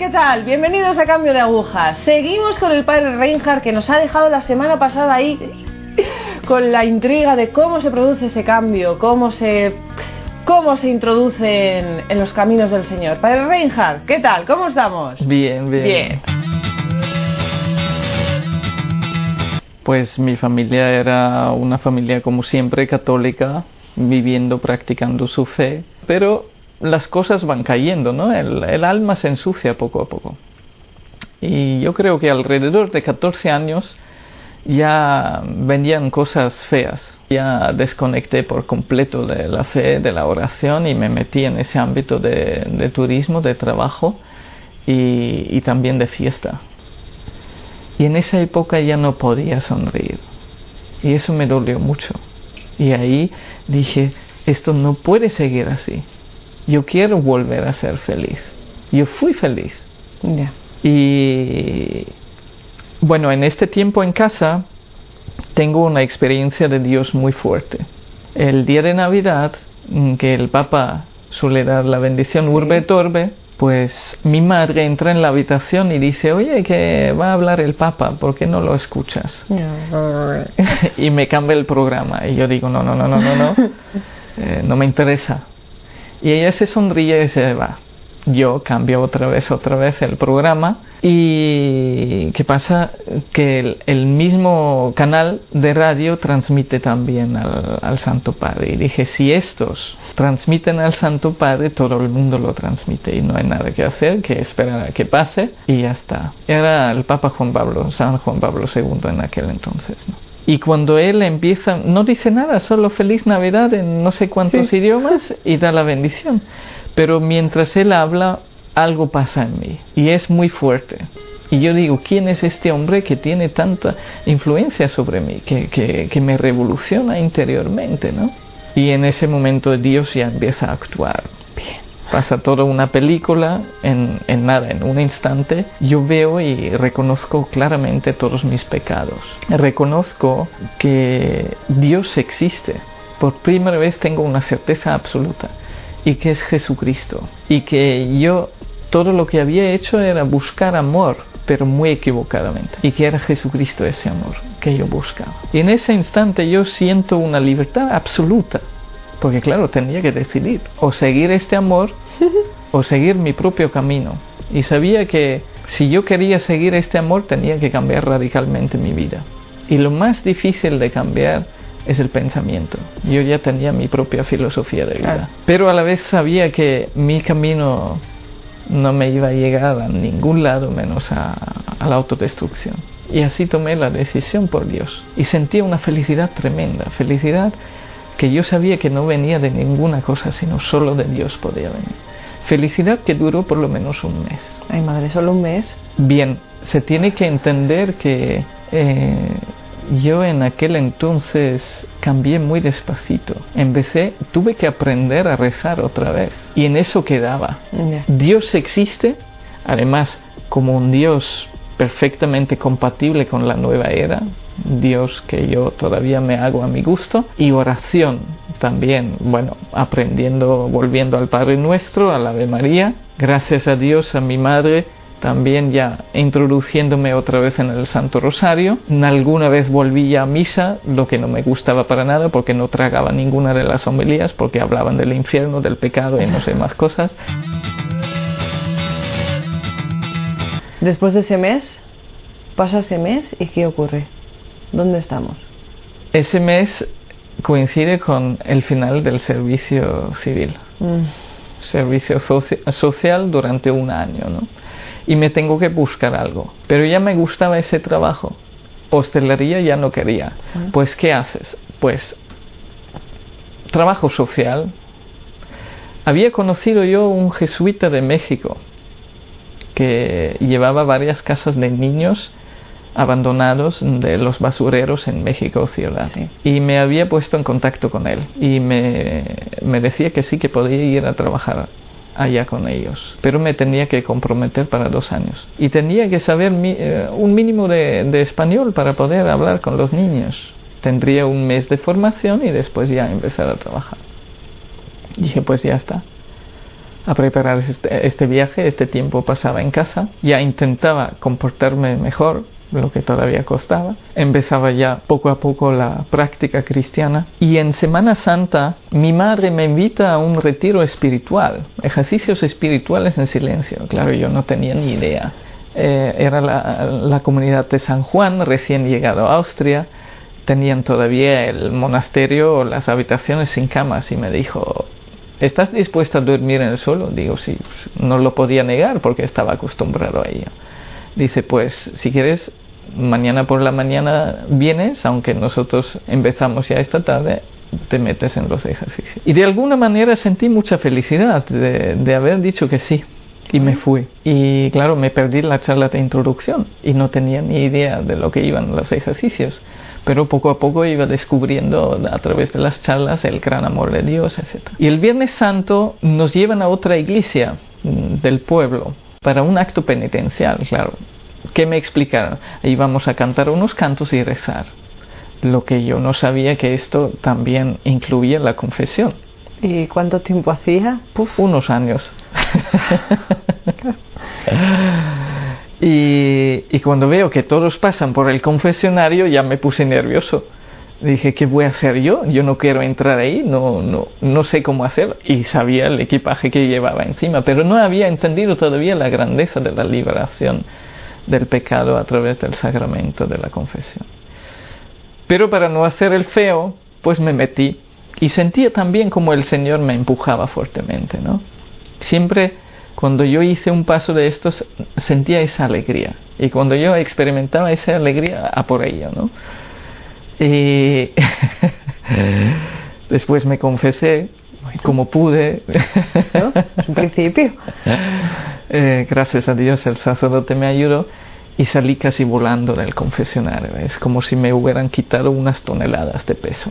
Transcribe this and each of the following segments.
¿qué tal? Bienvenidos a Cambio de Agujas. Seguimos con el padre Reinhardt que nos ha dejado la semana pasada ahí con la intriga de cómo se produce ese cambio, cómo se cómo se introducen en los caminos del Señor. Padre Reinhardt, ¿qué tal? ¿Cómo estamos? Bien, bien. Bien. Pues mi familia era una familia como siempre católica, viviendo, practicando su fe, pero las cosas van cayendo, ¿no? El, alma se ensucia poco a poco. Y yo creo que alrededor de 14 años ya venían cosas feas. Ya desconecté por completo de la fe, de la oración y me metí en ese ámbito de, de turismo, de trabajo y, y también de fiesta. Y en esa época ya no podía sonreír. Y eso me dolió mucho. Y ahí dije, esto no puede seguir así. Yo quiero volver a ser feliz. Yo fui feliz. Y bueno, en este tiempo en casa tengo una experiencia de Dios muy fuerte. El día de Navidad, mm, que el Papa suele dar la bendición Sí. urbe et orbe, pues mi madre entra en la habitación y dice, oye, que va a hablar el Papa, ¿por qué no lo escuchas? y me cambia el programa. Y yo digo, no, no, no, no, no, no, eh, no me interesa. Y ella se sonríe y se va. Yo cambio otra vez, otra vez el programa. Y ¿qué pasa? Que el, el mismo canal de radio transmite también al, al Santo Padre. Y dije, si estos transmiten al Santo Padre, todo el mundo lo transmite. Y no hay nada que hacer, que esperar a que pase y ya está. Era el Papa Juan Pablo, San Juan Pablo II en aquel entonces. ¿no? Y cuando él empieza, no dice nada, solo feliz Navidad en no sé cuántos Sí. idiomas y da la bendición. Pero mientras él habla, algo pasa en mí y es muy fuerte. Y yo digo, ¿quién es este hombre que tiene tanta influencia sobre mí, que, que, que me revoluciona interiormente, ¿no? Y en ese momento Dios ya empieza a actuar. Pasa toda una película en, en nada, en un instante. Yo veo y reconozco claramente todos mis pecados. Reconozco que Dios existe. Por primera vez tengo una certeza absoluta y que es Jesucristo. Y que yo todo lo que había hecho era buscar amor, pero muy equivocadamente. Y que era Jesucristo ese amor que yo buscaba. Y en ese instante yo siento una libertad absoluta. Porque claro, tenía que decidir o seguir este amor o seguir mi propio camino. Y sabía que si yo quería seguir este amor tenía que cambiar radicalmente mi vida. Y lo más difícil de cambiar es el pensamiento. Yo ya tenía mi propia filosofía de vida. Pero a la vez sabía que mi camino no me iba a llegar a ningún lado menos a, a la autodestrucción. Y así tomé la decisión por Dios. Y sentía una felicidad tremenda, felicidad que yo sabía que no venía de ninguna cosa, sino solo de Dios podía venir. Felicidad que duró por lo menos un mes. Ay, madre, solo un mes. Bien, se tiene que entender que eh, yo en aquel entonces cambié muy despacito. Empecé, tuve que aprender a rezar otra vez. Y en eso quedaba. Dios existe, además como un Dios perfectamente compatible con la nueva era, Dios que yo todavía me hago a mi gusto, y oración también, bueno, aprendiendo, volviendo al Padre Nuestro, al Ave María, gracias a Dios, a mi madre, también ya introduciéndome otra vez en el Santo Rosario. Alguna vez volví a misa, lo que no me gustaba para nada porque no tragaba ninguna de las homilías porque hablaban del infierno, del pecado y no sé más cosas. Después de ese mes, pasa ese mes y ¿qué ocurre? ¿Dónde estamos? Ese mes coincide con el final del servicio civil, Mm, servicio soci- social durante un año, ¿no? Y me tengo que buscar algo. Pero ya me gustaba ese trabajo. Hostelería ya no quería. Mm. Pues, ¿qué haces? Pues, trabajo social. Había conocido yo un jesuita de México que llevaba varias casas de niños abandonados de los basureros en México ciudad. Sí. y me había puesto en contacto con él. Y me, me decía que sí que podía ir a trabajar allá con ellos. Pero me tenía que comprometer para dos años. Y tenía que saber mi- eh, un mínimo de, de español para poder hablar con los niños. Tendría un mes de formación y después ya empezar a trabajar. Dije pues ya está a preparar este, este, viaje, este tiempo pasaba en casa, ya intentaba comportarme mejor, lo que todavía costaba, empezaba ya poco a poco la práctica cristiana. Y en Semana Santa mi madre me invita a un retiro espiritual, ejercicios espirituales en silencio, claro, yo no tenía ni idea. Eh, era la, la comunidad de San Juan, recién llegado a Austria, tenían todavía el monasterio, las habitaciones sin camas y me dijo, ¿estás dispuesta a dormir en el suelo? Digo, sí, no lo podía negar porque estaba acostumbrado a ello. Dice, pues si quieres, mañana por la mañana vienes, aunque nosotros empezamos ya esta tarde, te metes en los ejercicios. Y de alguna manera sentí mucha felicidad de, de haber dicho que sí. Y me fui. Y claro, me perdí la charla de introducción y no tenía ni idea de lo que iban los ejercicios pero poco a poco iba descubriendo a través de las charlas el gran amor de Dios, etc. Y el Viernes Santo nos llevan a otra iglesia mm, del pueblo para un acto penitencial, claro. ¿Qué me explicaron? Ahí vamos a cantar unos cantos y rezar. Lo que yo no sabía que esto también incluía la confesión. ¿Y cuánto tiempo hacía? unos años. Y, cuando veo que todos pasan por el confesionario ya me puse nervioso. Dije, ¿qué voy a hacer yo? Yo no quiero entrar ahí, no, no, no sé cómo hacer. Y sabía el equipaje que llevaba encima, pero no había entendido todavía la grandeza de la liberación del pecado a través del sacramento de la confesión. Pero para no hacer el feo, pues me metí y sentía también como el Señor me empujaba fuertemente, ¿no? Siempre cuando yo hice un paso de estos sentía esa alegría. Y cuando yo experimentaba esa alegría a por ello no y después me confesé como pude. ¿No? un principio. Eh, gracias a Dios el sacerdote me ayudó y salí casi volando del confesionario. Es como si me hubieran quitado unas toneladas de peso.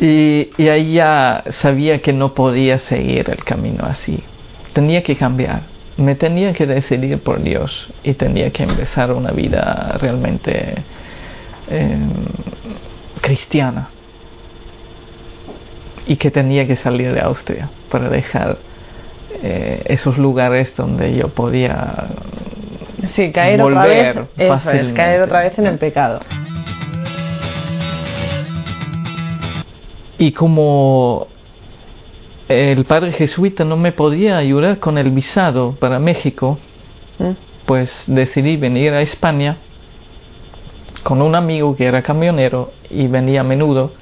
Y, y ahí ya sabía que no podía seguir el camino así tenía que cambiar, me tenía que decidir por Dios y tenía que empezar una vida realmente em, cristiana. Y que tenía que salir de Austria para dejar eh, esos lugares donde yo podía sí, caer volver otra vez, caer otra vez en el pecado. Y como el padre jesuita no me podía ayudar con el visado para México, mm. pues decidí venir a España con un amigo que era camionero y venía a menudo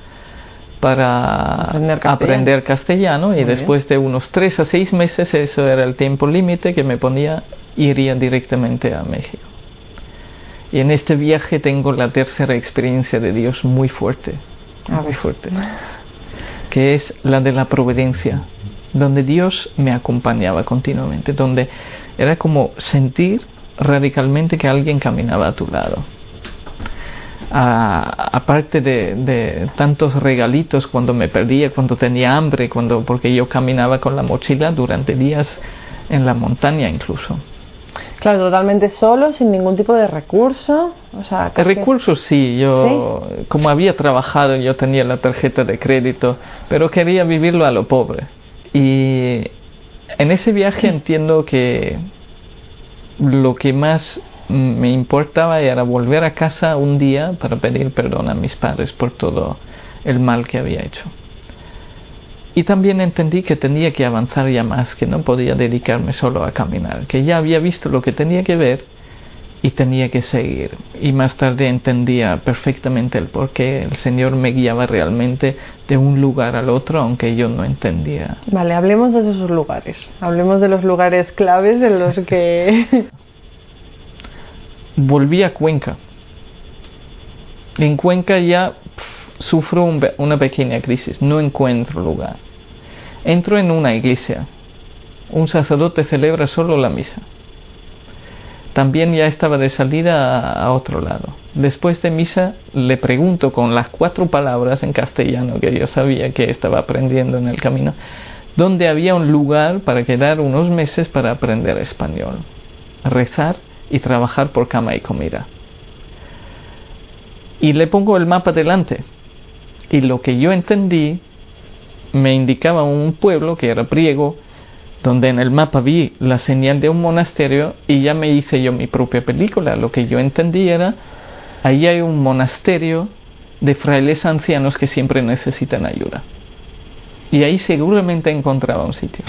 para aprender castellano, y después de unos tres a seis meses, eso era el tiempo límite que me ponía, iría directamente a México. Y en este viaje tengo la tercera experiencia de Dios muy fuerte, muy fuerte que es la de la providencia, donde Dios me acompañaba continuamente, donde era como sentir radicalmente que alguien caminaba a tu lado. aparte de, tantos regalitos cuando me perdía, cuando tenía hambre, cuando porque yo caminaba con la mochila durante días en la montaña incluso. Claro, totalmente solo, sin ningún tipo de recurso. O sea, Recursos sí, yo como había trabajado yo tenía la tarjeta de crédito, pero quería vivirlo a lo pobre. Y en ese viaje entiendo que lo que más me importaba era volver a casa un día para pedir perdón a mis padres por todo el mal que había hecho. Y también entendí que tenía que avanzar ya más, que no podía dedicarme solo a caminar, que ya había visto lo que tenía que ver y tenía que seguir. Y más tarde entendía perfectamente el por qué el Señor me guiaba realmente de un lugar al otro, aunque yo no entendía. Vale, hablemos de esos lugares. Hablemos de los lugares claves en los que... Volví a Cuenca. En Cuenca ya sufro una pequeña crisis, no encuentro lugar. Entro en una iglesia. Un sacerdote celebra solo la misa. También ya estaba de salida a otro lado. Después de misa le pregunto con las cuatro palabras en castellano que yo sabía que estaba aprendiendo en el camino, dónde había un lugar para quedar unos meses para aprender español, rezar y trabajar por cama y comida. Y le pongo el mapa delante y lo que yo entendí me indicaba un pueblo que era priego donde en el mapa vi la señal de un monasterio y ya me hice yo mi propia película. Lo que yo entendí era, ahí hay un monasterio de frailes ancianos que siempre necesitan ayuda. Y ahí seguramente encontraba un sitio.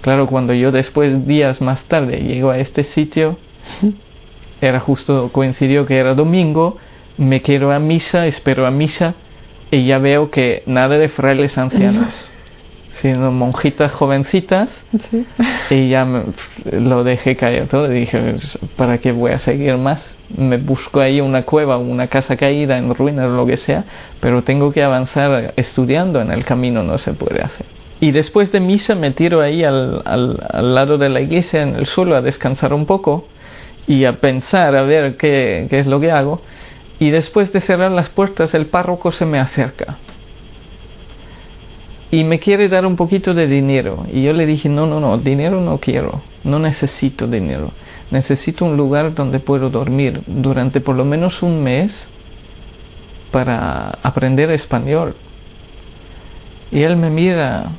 Claro, cuando yo después, días más tarde, llego a este sitio, era justo, coincidió que era domingo, me quiero a misa, espero a misa, y ya veo que nada de frailes ancianos, sino monjitas jovencitas, y ya lo dejé caer todo, y dije, ¿para qué voy a seguir más? Me busco ahí una cueva, una casa caída en ruinas, lo que sea, pero tengo que avanzar estudiando, en el camino no se puede hacer. Y después de misa me tiro ahí al, al, lado de la iglesia en el suelo a descansar un poco y a pensar a ver qué, qué es lo que hago. Y después de cerrar las puertas el párroco se me acerca y me quiere dar un poquito de dinero. Y yo le dije, no, no, no, dinero no quiero, no necesito dinero. Necesito un lugar donde puedo dormir durante por lo menos un mes para aprender español. Y él me mira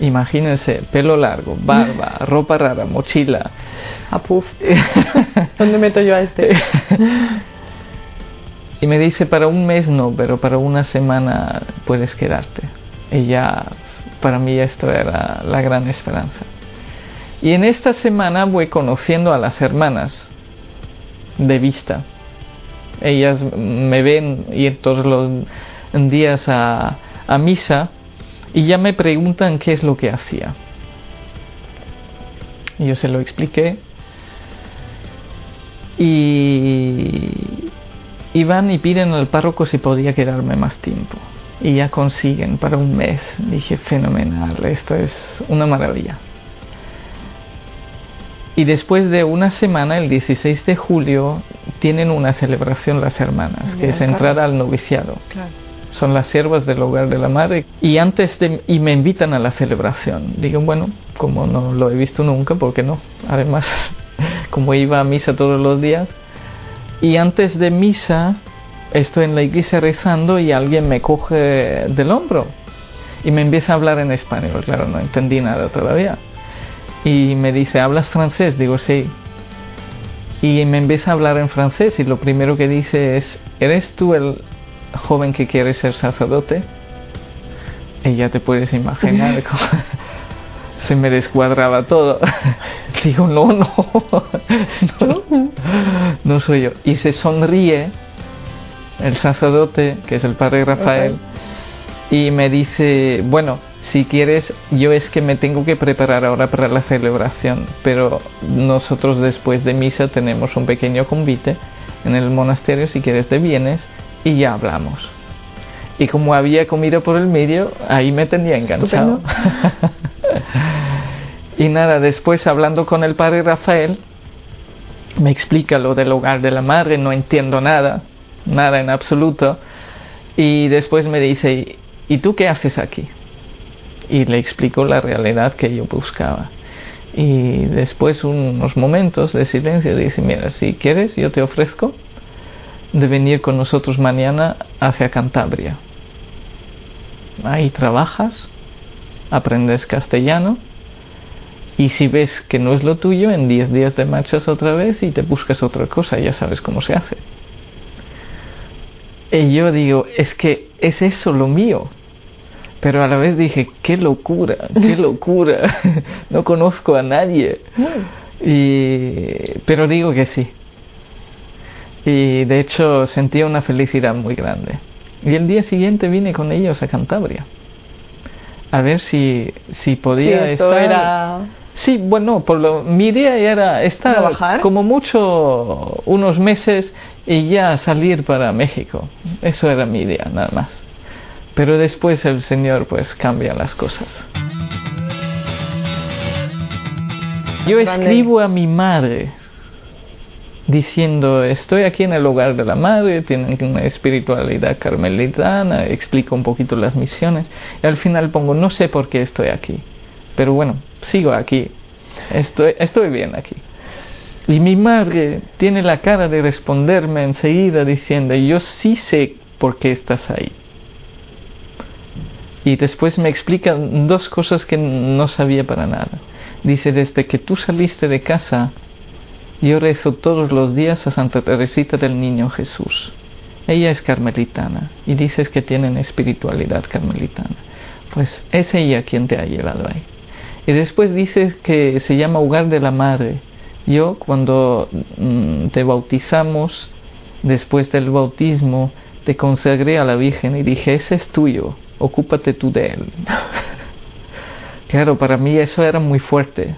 Imagínense, pelo largo, barba, ropa rara, mochila. A puf. ¿Dónde meto yo a este? y me dice, para un mes no, pero para una semana puedes quedarte. Y ya, para mí esto era la gran esperanza. Y en esta semana voy conociendo a las hermanas de vista. Ellas me ven ir todos los días a, a misa y ya me preguntan qué es lo que hacía. Y yo se lo expliqué. Y, y van y piden al párroco si podía quedarme más tiempo. Y ya consiguen para un mes. Dije, fenomenal, esto es una maravilla. Y después de una semana, el 16 de julio, tienen una celebración las hermanas, que es entrar al noviciado. Claro son las siervas del hogar de la madre y antes de y me invitan a la celebración digo bueno como no lo he visto nunca ¿por qué no además como iba a misa todos los días y antes de misa estoy en la iglesia rezando y alguien me coge del hombro. Y me empieza a hablar en español claro no entendí nada todavía. Y me dice hablas francés digo sí. Y me empieza a hablar en francés y lo primero que dice es eres tú el joven que quiere ser sacerdote, y ya te puedes imaginar cómo se me descuadraba todo. Digo, no, no, no, no soy yo. Y se sonríe el sacerdote, que es el padre Rafael, y me dice, bueno, si quieres, yo es que me tengo que preparar ahora para la celebración, pero nosotros después de misa tenemos un pequeño convite en el monasterio, si quieres te vienes y ya hablamos. Y como había comido por el medio, ahí me tenía enganchado. y nada, después hablando con el padre Rafael, me explica lo del hogar de la madre, no entiendo nada, nada en absoluto. Y después me dice, ¿y tú qué haces aquí? Y le explico la realidad que yo buscaba. Y después unos momentos de silencio dice, mira, si quieres yo te ofrezco de venir con nosotros mañana hacia Cantabria. Ahí trabajas, aprendes castellano y si ves que no es lo tuyo, en 10 días te marchas otra vez y te buscas otra cosa, ya sabes cómo se hace. Y yo digo, es que es eso lo mío. Pero a la vez dije, qué locura, qué locura. no conozco a nadie. Y, pero digo que sí, y de hecho sentía una felicidad muy grande. Y el día siguiente vine con ellos a Cantabria a ver si, si podía estar. Era... Sí, bueno, por lo, mi idea era estar como mucho unos meses y ya salir para México. Eso era mi idea, nada más. Pero después el Señor pues cambia las cosas. Yo escribo a mi madre diciendo estoy aquí en el hogar de la madre, tienen una espiritualidad carmelitana, explico un poquito las misiones y al final pongo no sé por qué estoy aquí, pero bueno, sigo aquí, estoy, estoy bien aquí. Y mi madre tiene la cara de responderme enseguida diciendo yo sí sé por qué estás ahí. Y después me explica dos cosas que no sabía para nada. Dice, desde que tú saliste de casa, yo rezo todos los días a Santa Teresita del Niño Jesús. Ella es carmelitana y dices que tienen espiritualidad carmelitana. Pues es ella quien te ha llevado ahí. Y después dices que se llama hogar de la madre. Yo cuando mm, te bautizamos, después del bautismo, te consagré a la Virgen y dije, ese es tuyo, ocúpate tú de él. claro, para mí eso era muy fuerte,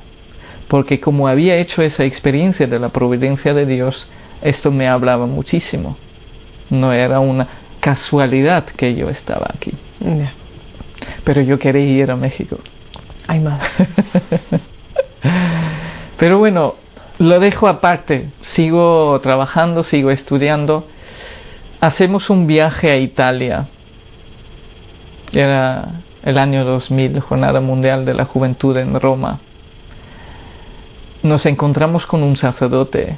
porque como había hecho esa experiencia de la providencia de Dios, esto me hablaba muchísimo. No era una casualidad que yo estaba aquí. Pero yo quería ir a México. Ay, madre. Pero bueno, lo dejo aparte. Sigo trabajando, sigo estudiando hacemos un viaje a Italia. Era el año 2000, Jornada Mundial de la Juventud en Roma. Nos encontramos con un sacerdote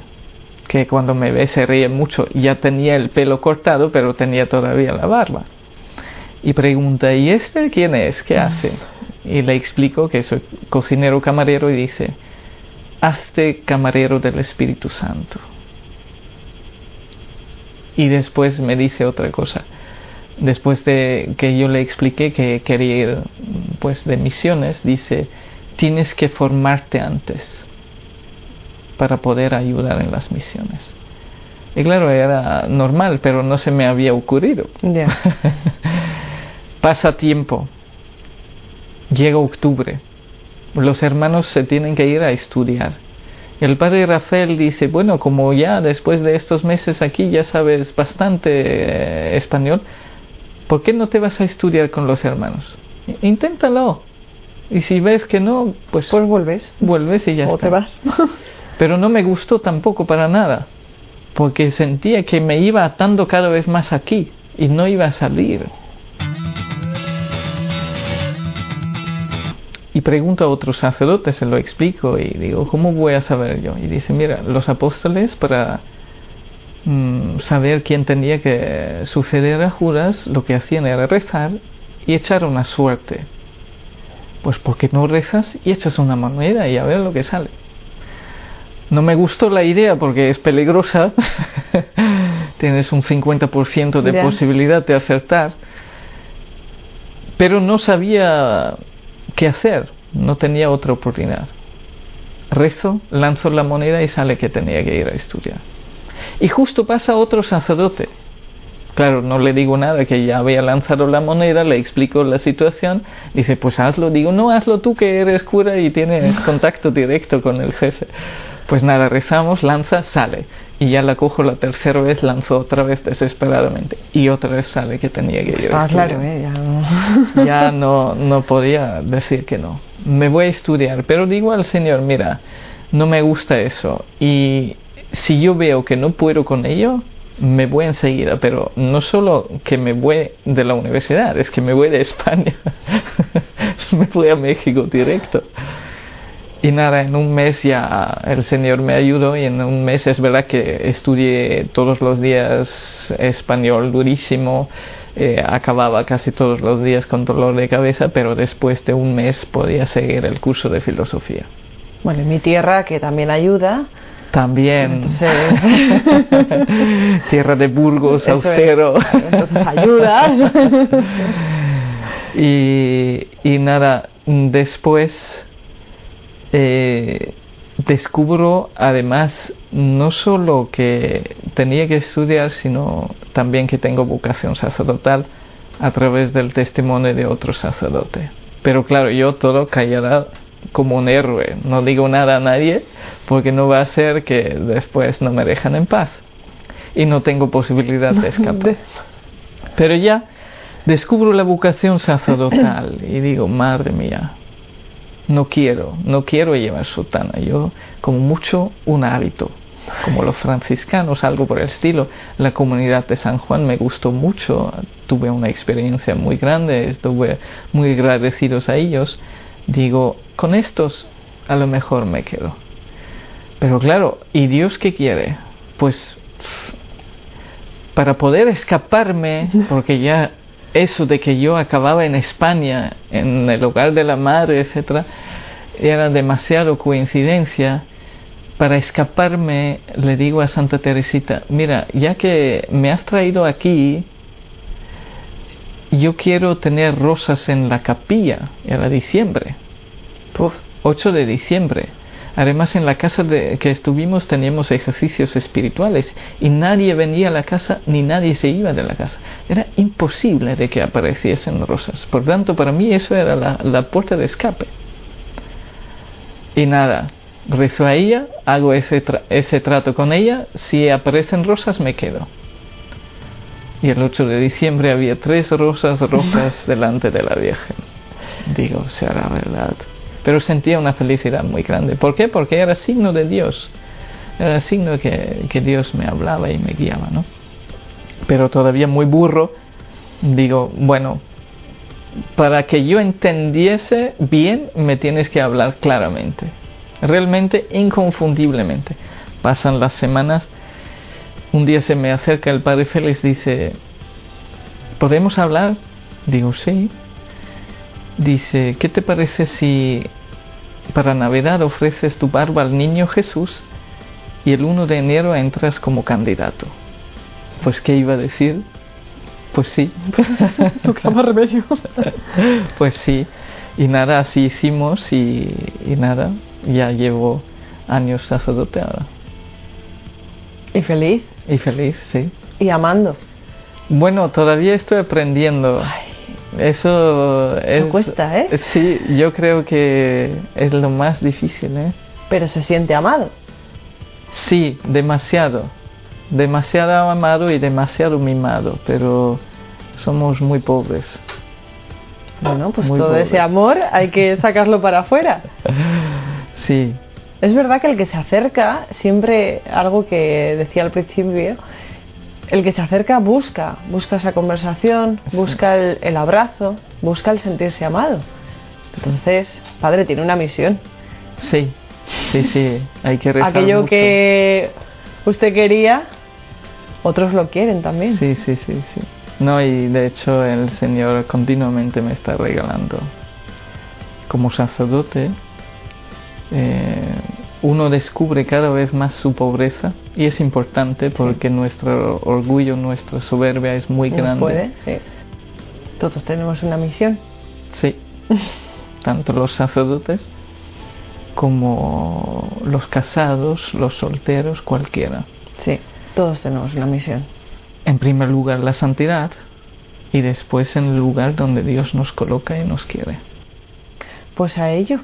que cuando me ve se ríe mucho. Ya tenía el pelo cortado, pero tenía todavía la barba. Y pregunta, ¿y este quién es? ¿Qué hace? Y le explico que soy cocinero camarero y dice, hazte camarero del Espíritu Santo y después me dice otra cosa. Después de que yo le expliqué que quería ir pues de misiones, dice, tienes que formarte antes para poder ayudar en las misiones. Y claro, era normal, pero no se me había ocurrido. Pasa tiempo. Llega octubre. Los hermanos se tienen que ir a estudiar el padre Rafael dice, bueno, como ya después de estos meses aquí ya sabes bastante eh, español, ¿por qué no te vas a estudiar con los hermanos? Inténtalo. Y si ves que no, pues... Pues vuelves. Vuelves y ya o te vas. Pero no me gustó tampoco para nada, porque sentía que me iba atando cada vez más aquí y no iba a salir. Y pregunto a otros sacerdotes, se lo explico y digo, ¿cómo voy a saber yo? Y dice, mira, los apóstoles para mm, saber quién tenía que suceder a Judas, lo que hacían era rezar y echar una suerte. Pues porque no rezas y echas una moneda y a ver lo que sale. No me gustó la idea porque es peligrosa. Tienes un 50% de posibilidad de acertar. Pero no sabía ¿Qué hacer? No tenía otra oportunidad. Rezo, lanzo la moneda y sale que tenía que ir a estudiar. Y justo pasa otro sacerdote. Claro, no le digo nada, que ya había lanzado la moneda, le explico la situación, dice, pues hazlo. Digo, no, hazlo tú que eres cura y tienes contacto directo con el jefe. Pues nada, rezamos, lanza, sale y ya la cojo la tercera vez, lanzó otra vez desesperadamente y otra vez sale que tenía que ir a estudiar. claro, ¿eh? ya, no. ya no, no podía decir que no. Me voy a estudiar, pero digo al Señor, mira, no me gusta eso y si yo veo que no puedo con ello, me voy enseguida, pero no solo que me voy de la universidad, es que me voy de España, me voy a México directo. Y nada, en un mes ya el Señor me ayudó y en un mes es verdad que estudié todos los días español durísimo, eh, acababa casi todos los días con dolor de cabeza, pero después de un mes podía seguir el curso de filosofía. Bueno, en mi tierra que también ayuda. También. tierra de Burgos, austero. Entonces ayuda. y, y nada, después eh, descubro además no solo que tenía que estudiar, sino también que tengo vocación sacerdotal a través del testimonio de otro sacerdote. Pero claro, yo todo callada como un héroe, no digo nada a nadie porque no va a ser que después no me dejan en paz y no tengo posibilidad de escapar. Pero ya descubro la vocación sacerdotal y digo, madre mía, no quiero, no quiero llevar sotana, yo como mucho un hábito, como los franciscanos, algo por el estilo. La comunidad de San Juan me gustó mucho, tuve una experiencia muy grande, estuve muy agradecidos a ellos. Digo, con estos a lo mejor me quedo. Pero claro, ¿y Dios qué quiere? Pues para poder escaparme, porque ya eso de que yo acababa en España, en el hogar de la madre, etcétera, era demasiado coincidencia. Para escaparme, le digo a Santa Teresita, mira, ya que me has traído aquí, yo quiero tener rosas en la capilla, era diciembre, 8 de diciembre. Además, en la casa de, que estuvimos teníamos ejercicios espirituales y nadie venía a la casa ni nadie se iba de la casa. Era imposible de que apareciesen rosas. Por tanto, para mí eso era la, la puerta de escape. Y nada, rezo a ella, hago ese, ese trato con ella, si aparecen rosas me quedo. Y el 8 de diciembre había tres rosas rojas delante de la Virgen. Digo, será verdad pero sentía una felicidad muy grande. ¿Por qué? Porque era signo de Dios. Era signo que, que Dios me hablaba y me guiaba, ¿no? Pero todavía muy burro, digo, bueno, para que yo entendiese bien, me tienes que hablar claramente. Realmente, inconfundiblemente. Pasan las semanas, un día se me acerca el padre Félix, dice, ¿podemos hablar? Digo, sí. Dice, ¿qué te parece si para Navidad ofreces tu barba al niño Jesús y el 1 de enero entras como candidato? Pues, ¿qué iba a decir? Pues sí. remedio. pues sí. Y nada, así hicimos y, y nada, ya llevo años sacerdote ahora. ¿Y feliz? Y feliz, sí. ¿Y amando? Bueno, todavía estoy aprendiendo. Eso, es, cuesta, ¿eh? Sí, yo creo que es lo más difícil, ¿eh? Pero se siente amado. Sí, demasiado. Demasiado amado y demasiado mimado, pero somos muy pobres. Bueno, pues todo ese amor hay que sacarlo para afuera. Sí. Es verdad que el que se acerca, siempre algo que decía al principio, el que se acerca busca, busca esa conversación, busca el, abrazo, busca el sentirse amado. Entonces, padre tiene una misión. Sí, sí, sí, hay que rezar Aquello que usted quería, otros lo quieren también. Sí, sí, sí, sí. No, y de hecho el Señor continuamente me está regalando. Como sacerdote, eh, uno descubre cada vez más su pobreza y es importante porque nuestro orgullo, nuestra soberbia es muy grande. Puede, sí. Todos tenemos una misión. Sí, tanto los sacerdotes como los casados, los solteros, cualquiera. Sí, todos tenemos una misión. En primer lugar la santidad y después en el lugar donde Dios nos coloca y nos quiere. Pues a ello.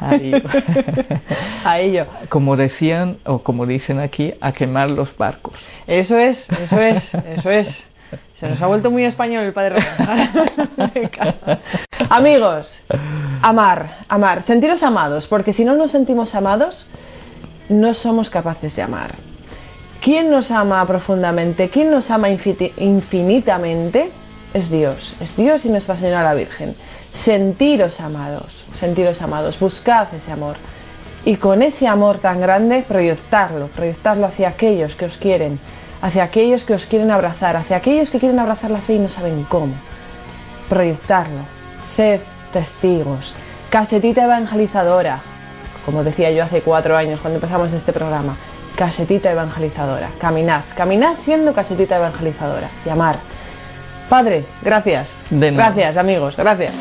A ello. Como decían, o como dicen aquí, a quemar los barcos. Eso es, eso es, eso es. Se nos ha vuelto muy español el padre Amigos, amar, amar, sentiros amados, porque si no nos sentimos amados, no somos capaces de amar. ¿Quién nos ama profundamente? ¿Quién nos ama infinitamente? Es Dios, es Dios y Nuestra Señora la Virgen. Sentiros amados, sentiros amados, buscad ese amor. Y con ese amor tan grande, proyectarlo, proyectarlo hacia aquellos que os quieren, hacia aquellos que os quieren abrazar, hacia aquellos que quieren abrazar la fe y no saben cómo. Proyectarlo. Sed testigos. Casetita evangelizadora, como decía yo hace cuatro años cuando empezamos este programa. Casetita evangelizadora. Caminad, caminad siendo casetita evangelizadora. Y amar. Padre, gracias. De Gracias, amigos, gracias.